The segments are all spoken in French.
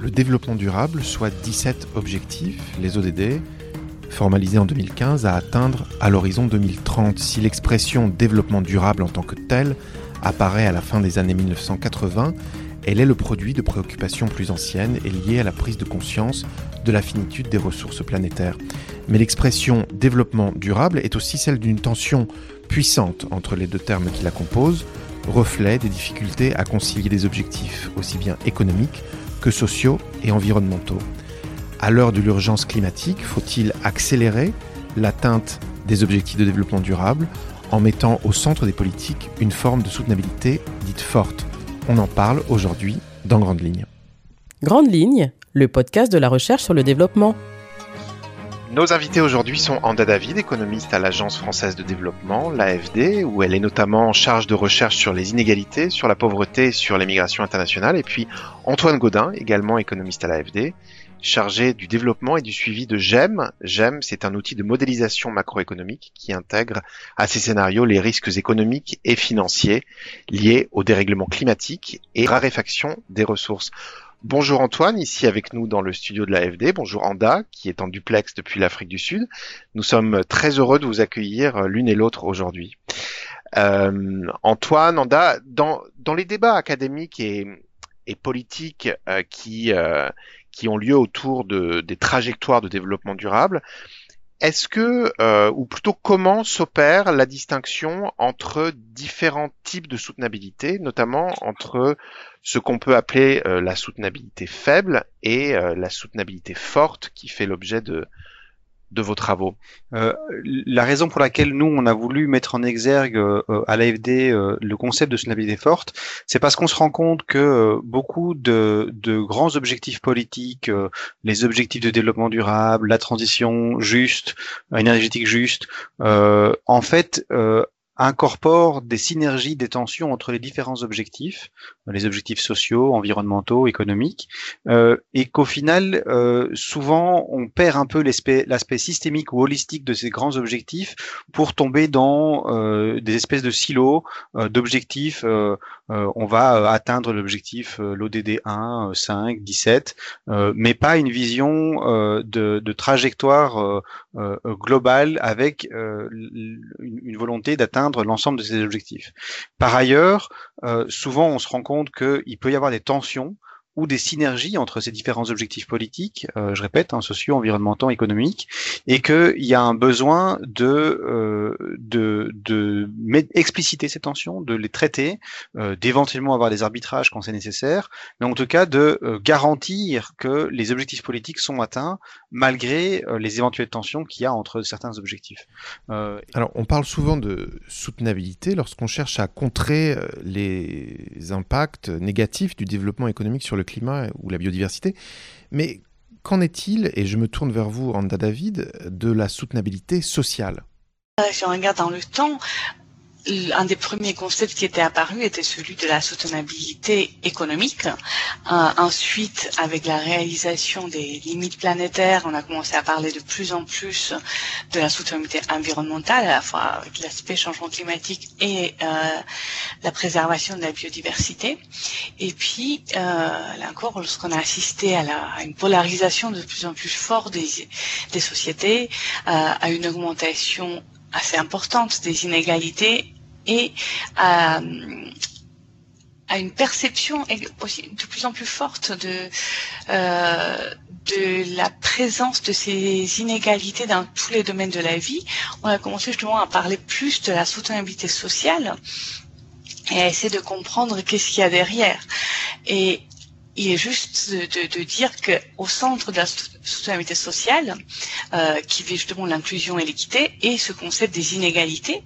le développement durable, soit 17 objectifs, les ODD, formalisés en 2015, à atteindre à l'horizon 2030. Si l'expression développement durable en tant que telle apparaît à la fin des années 1980, elle est le produit de préoccupations plus anciennes et liées à la prise de conscience de la finitude des ressources planétaires. Mais l'expression développement durable est aussi celle d'une tension puissante entre les deux termes qui la composent, reflet des difficultés à concilier des objectifs aussi bien économiques que sociaux et environnementaux. À l'heure de l'urgence climatique, faut-il accélérer l'atteinte des objectifs de développement durable en mettant au centre des politiques une forme de soutenabilité dite forte? On en parle aujourd'hui dans Grande Ligne. Grande Ligne, le podcast de la recherche sur le développement. Nos invités aujourd'hui sont Anda David, économiste à l'Agence française de développement, l'AFD, où elle est notamment en charge de recherche sur les inégalités, sur la pauvreté, sur l'émigration internationale, et puis Antoine Godin, également économiste à l'AFD, chargé du développement et du suivi de GEM. GEM, c'est un outil de modélisation macroéconomique qui intègre à ces scénarios les risques économiques et financiers liés au dérèglement climatique et raréfaction des ressources. Bonjour Antoine, ici avec nous dans le studio de l'AFD. Bonjour Anda, qui est en duplex depuis l'Afrique du Sud. Nous sommes très heureux de vous accueillir l'une et l'autre aujourd'hui. Euh, Antoine, Anda, dans, les débats académiques et, et politiques euh, qui, euh, qui ont lieu autour de, des trajectoires de développement durable, est-ce que, euh, ou plutôt comment s'opère la distinction entre différents types de soutenabilité, notamment entre ce qu'on peut appeler euh, la soutenabilité faible et euh, la soutenabilité forte qui fait l'objet de, de vos travaux. Euh, La raison pour laquelle nous, on a voulu mettre en exergue euh, à l'AFD euh, le concept de soutenabilité forte, c'est parce qu'on se rend compte que euh, beaucoup de, de, grands objectifs politiques, euh, les objectifs de développement durable, la transition juste, énergétique juste, en fait, incorpore des synergies, des tensions entre les différents objectifs, les objectifs sociaux, environnementaux, économiques, euh, et qu'au final, euh, souvent, on perd un peu l'aspect systémique ou holistique de ces grands objectifs pour tomber dans euh, des espèces de silos euh, d'objectifs. Euh, euh, on va atteindre l'objectif l'ODD 1, 5, 17, mais pas une vision de, de, trajectoire globale avec une, une volonté d'atteindre l'ensemble de ces objectifs. Par ailleurs, euh, souvent on se rend compte qu'il peut y avoir des tensions ou des synergies entre ces différents objectifs politiques, euh, je répète, hein, sociaux, environnementaux, économiques, et qu'il y a un besoin de, euh, de, expliciter ces tensions, de les traiter, euh, d'éventuellement avoir des arbitrages quand c'est nécessaire, mais en tout cas de garantir que les objectifs politiques sont atteints malgré les éventuelles tensions qu'il y a entre certains objectifs. Alors, on parle souvent de soutenabilité lorsqu'on cherche à contrer les impacts négatifs du développement économique sur le climat ou la biodiversité. Mais qu'en est-il, et je me tourne vers vous, Anda David, de la soutenabilité sociale? Euh, Si on regarde dans le temps, un des premiers concepts qui était apparu était celui de la soutenabilité économique. Euh, ensuite, avec la réalisation des limites planétaires, on a commencé à parler de plus en plus de la soutenabilité environnementale, à la fois avec l'aspect changement climatique et euh, la préservation de la biodiversité. Et puis, euh, là encore, lorsqu'on a assisté à, une polarisation de plus en plus forte des, des sociétés, euh, à une augmentation assez importante des inégalités et à, à une perception de plus en plus forte de, euh, de la présence de ces inégalités dans tous les domaines de la vie, on a commencé justement à parler plus de la soutenabilité sociale et à essayer de comprendre qu'est-ce qu'il y a derrière. Et il est juste de, de, dire qu'au centre de la soutenabilité sociale, euh, qui vise justement l'inclusion et l'équité, et ce concept des inégalités,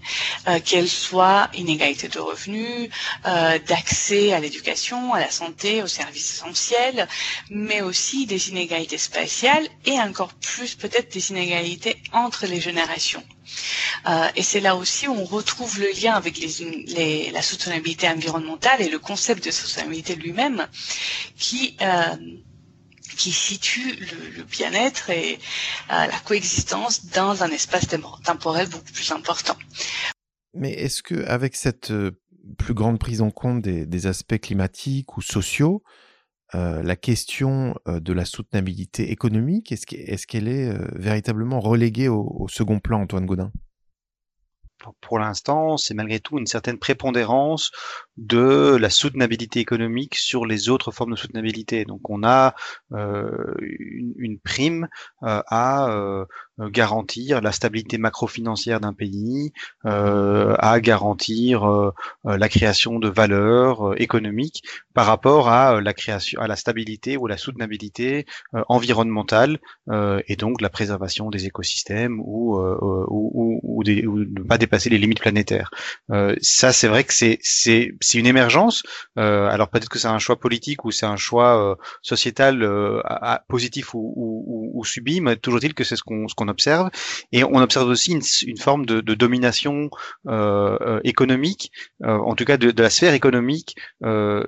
euh, qu'elles soient inégalités de revenus, euh, d'accès à l'éducation, à la santé, aux services essentiels, mais aussi des inégalités spatiales et encore plus peut-être des inégalités entre les générations. Euh, et c'est là aussi où on retrouve le lien avec la soutenabilité environnementale et le concept de soutenabilité lui-même qui euh, qui situe le, bien-être et euh, la coexistence dans un espace temporel beaucoup plus important. Mais est-ce que avec cette plus grande prise en compte des aspects climatiques ou sociaux, la question de la soutenabilité économique Est-ce qu'elle est, véritablement reléguée au, second plan, Antoine Godin pour l'instant, c'est malgré tout une certaine prépondérance de la soutenabilité économique sur les autres formes de soutenabilité. Donc on a une, prime à euh, garantir la stabilité macro-financière d'un pays, euh, à garantir euh, la création de valeurs économiques par rapport à la création, à la stabilité ou la soutenabilité environnementale et donc la préservation des écosystèmes ou ou, ou, des, ou, ne pas dépasser les limites planétaires. ça, c'est vrai que c'est c'est une émergence. alors peut-être que c'est un choix politique ou c'est un choix sociétal positif ou, ou, ou, subi, mais toujours est-il que c'est ce qu'on ce observe. Et on observe aussi une, forme de, domination euh, euh, économique, euh, en tout cas de, la sphère économique,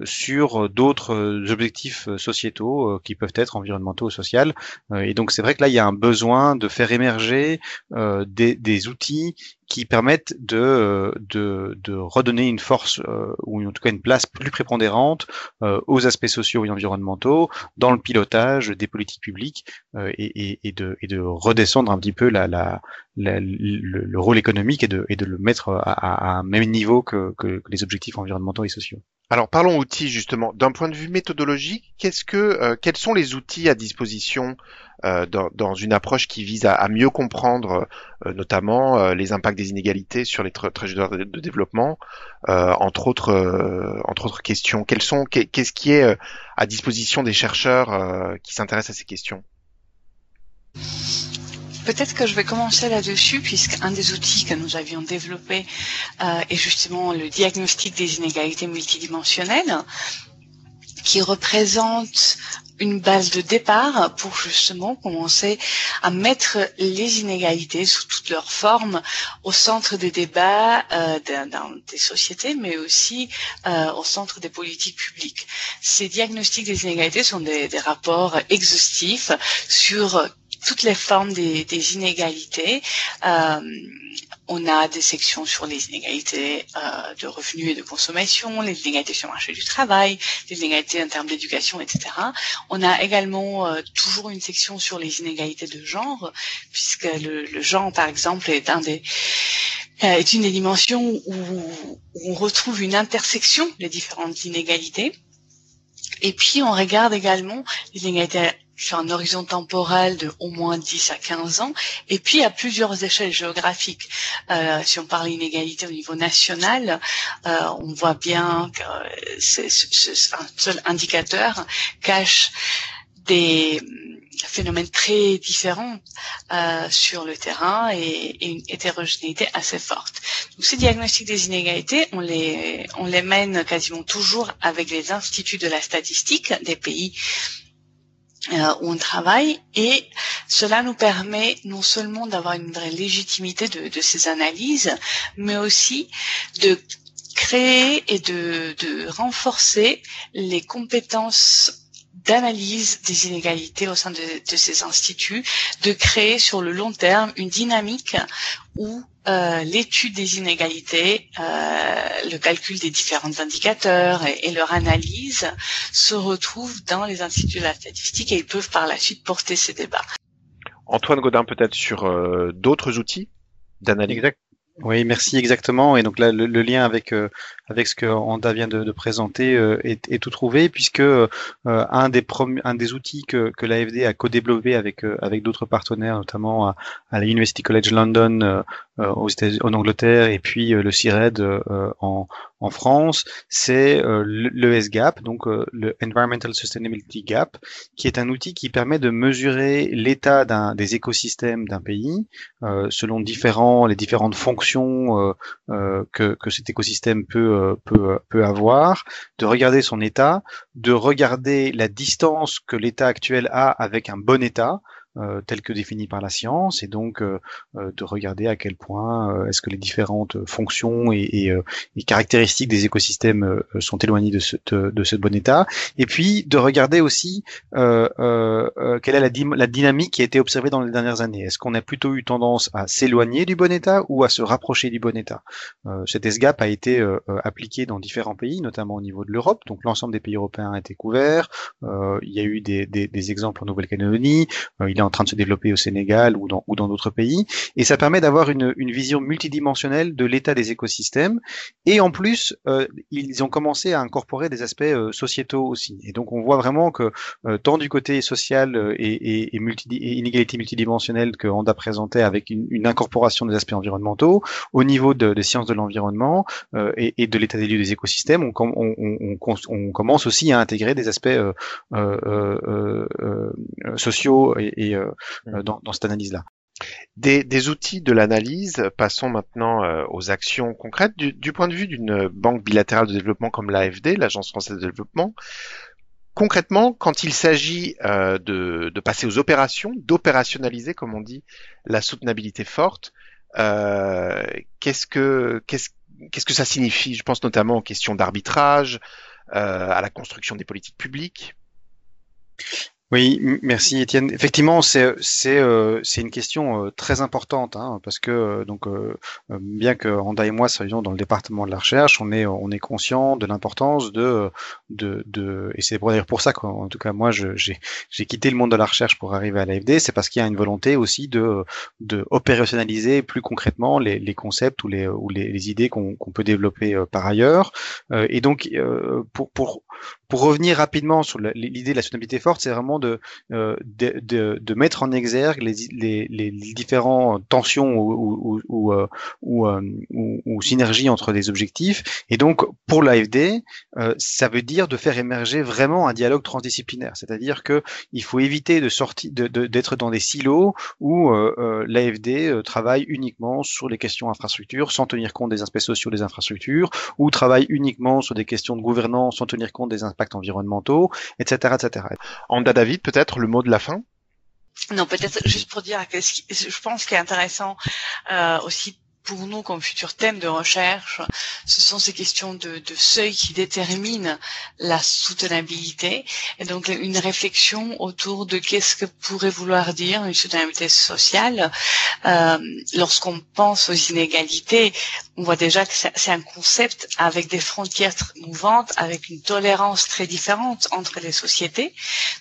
sur d'autres objectifs sociétaux qui peuvent être environnementaux ou sociaux. et donc c'est vrai que là, il y a un besoin de faire émerger des, des outils qui permettent de, de, de redonner une force euh, ou en tout cas une place plus prépondérante euh, aux aspects sociaux et environnementaux dans le pilotage des politiques publiques euh, et, et, de, et de redescendre un petit peu la, la, le, le, rôle économique et de, et de le mettre à, à un même niveau que, que, que les objectifs environnementaux et sociaux. Alors parlons outils justement. D'un point de vue méthodologique, qu'est-ce que, euh, quels sont les outils à disposition euh, dans, dans, une approche qui vise à, à mieux comprendre euh, notamment euh, les impacts des inégalités sur les trajectoires de, de, développement, entre autres, entre autres questions. Quels sont, qu'est-ce qui est à disposition des chercheurs qui s'intéressent à ces questions? Peut-être que je vais commencer là-dessus, puisqu'un des outils que nous avions développé euh, est justement le diagnostic des inégalités multidimensionnelles, qui représente une base de départ pour justement commencer à mettre les inégalités sous toutes leurs formes au centre des débats euh, dans des sociétés, mais aussi euh, au centre des politiques publiques. Ces diagnostics des inégalités sont des, des rapports exhaustifs sur toutes les formes des, des inégalités. Euh, on a des sections sur les inégalités euh, de revenus et de consommation, les inégalités sur le marché du travail, les inégalités en termes d'éducation, etc. On a également euh, toujours une section sur les inégalités de genre, puisque le, genre, par exemple, euh, est une des dimensions où, où on retrouve une intersection des différentes inégalités. Et puis on regarde également les inégalités sur un horizon temporel de au moins 10 à 15 ans, et puis à plusieurs échelles géographiques. Euh, si on parle d'inégalité au niveau national, euh, on voit bien que c'est, un seul indicateur cache des phénomènes très différents euh, sur le terrain et, et, une hétérogénéité assez forte. Donc ces diagnostics des inégalités, on les, on les mène quasiment toujours avec les instituts de la statistique des pays euh, où on travaille et cela nous permet non seulement d'avoir une vraie légitimité de, ces analyses, mais aussi de créer et de renforcer les compétences d'analyse des inégalités au sein de, de, ces instituts, de créer sur le long terme une dynamique où euh, l'étude des inégalités, euh, le calcul des différents indicateurs et, et, leur analyse se retrouvent dans les instituts de la statistique et ils peuvent par la suite porter ces débats. Antoine Godin peut-être sur euh, d'autres outils d'analyse? Exact. Oui, merci exactement. Et donc là, le, lien avec euh, avec ce que Anda vient de, présenter euh, est, est, tout trouvé, puisque euh, un des un des outils que, que l'AFD a co-développé avec avec d'autres partenaires, notamment à, à, la University College London aux États en Angleterre et puis le CIRED en en France, c'est le SGAP, donc le Environmental Sustainability Gap, qui est un outil qui permet de mesurer l'état des écosystèmes d'un pays selon différents les différentes fonctions euh, euh, que, que, cet écosystème peut, euh, peut, peut avoir, de regarder son état, de regarder la distance que l'état actuel a avec un bon état, tels que définis par la science et donc de regarder à quel point est-ce que les différentes fonctions et, et, caractéristiques des écosystèmes sont éloignées de ce, de, ce bon état. Et puis de regarder aussi quelle est la, la dynamique qui a été observée dans les dernières années. Est-ce qu'on a plutôt eu tendance à s'éloigner du bon état ou à se rapprocher du bon état? Cet SGAP a été appliqué dans différents pays, notamment au niveau de l'Europe. Donc l'ensemble des pays européens a été couvert. Euh, il y a eu des, des, des exemples en Nouvelle-Calédonie. Euh, il en train de se développer au Sénégal ou dans ou dans d'autres pays. Et ça permet d'avoir une, une vision multidimensionnelle de l'état des écosystèmes. Et en plus, euh, ils ont commencé à incorporer des aspects euh, sociétaux aussi. Et donc on voit vraiment que euh, tant du côté social et, et, et, multi, inégalité multidimensionnelle que Honda présentait avec une, une, incorporation des aspects environnementaux, au niveau de, des sciences de l'environnement et, et, de l'état des lieux des écosystèmes, on, on, on, on, commence aussi à intégrer des aspects euh, euh, euh, sociaux et, mmh. dans, dans, cette analyse-là. Des, des, outils de l'analyse, passons maintenant aux actions concrètes. Du, du point de vue d'une banque bilatérale de développement comme l'AFD, l'Agence française de développement, concrètement, quand il s'agit euh, de, de, passer aux opérations, d'opérationnaliser, comme on dit, la soutenabilité forte, euh, qu'est-ce que qu'est-ce qu'est-ce que ça signifie? Je pense notamment aux questions d'arbitrage, euh, à la construction des politiques publiques. Oui, merci Étienne. Effectivement, c'est c'est euh, c'est une question euh, très importante hein, parce que euh, donc bien que Randa et moi soyons dans le département de la recherche, on est on est conscient de l'importance de de de et c'est pour dire pour ça qu'en tout cas moi j'ai j'ai quitté le monde de la recherche pour arriver à l'AFD, c'est parce qu'il y a une volonté aussi de de opérationnaliser plus concrètement les les concepts ou les ou les, les idées qu'on qu'on peut développer par ailleurs et donc pour pour pour revenir rapidement sur l'idée de la soutenabilité forte, c'est vraiment euh, de, de, mettre en exergue les, les, les différentes tensions ou, ou, ou, ou, euh, ou, synergies entre des objectifs. Et donc, pour l'AFD, euh, ça veut dire de faire émerger vraiment un dialogue transdisciplinaire. C'est-à-dire que il faut éviter de sortir, d'être dans des silos où euh, l'AFD travaille uniquement sur les questions infrastructures sans tenir compte des aspects sociaux des infrastructures, ou travaille uniquement sur des questions de gouvernance sans tenir compte des impacts environnementaux, etc., etc. Anda Peut-être le mot de la fin? Non, peut-être juste pour dire que je pense qu'il est intéressant euh, aussi pour nous comme futur thème de recherche, ce sont ces questions de, de seuil qui déterminent la soutenabilité et donc une réflexion autour de qu'est-ce que pourrait vouloir dire une soutenabilité sociale. Euh, Lorsqu'on pense aux inégalités, on voit déjà que c'est un concept avec des frontières mouvantes, avec une tolérance très différente entre les sociétés.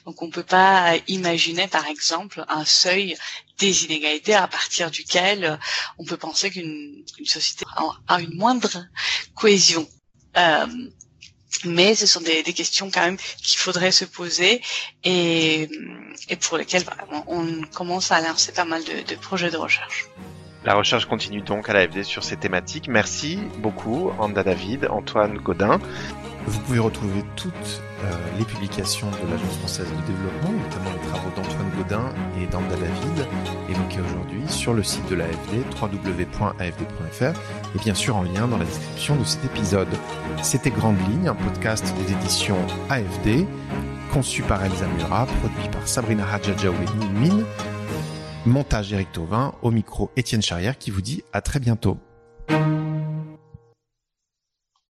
Donc on ne peut pas imaginer par exemple un seuil des inégalités à partir duquel euh, on peut penser qu'une société a une moindre cohésion. Euh, mais ce sont des, questions quand même qu'il faudrait se poser et, pour lesquelles on commence à lancer pas mal de, projets de recherche. La recherche continue donc à l'AFD sur ces thématiques. Merci beaucoup, Anda David, Antoine Godin. Vous pouvez retrouver toutes euh, les publications de l'Agence française de développement, notamment les travaux d'Antoine Et d'Anda David, évoqués aujourd'hui sur le site de l'AFD, www.afd.fr, et bien sûr en lien dans la description de cet épisode. C'était Grande Ligne, un podcast des éditions AFD, conçu par Elsa Murat, produit par Sabrina Hadjadjaoui Mine, montage Eric Tauvin, au micro Étienne Charrière qui vous dit à très bientôt.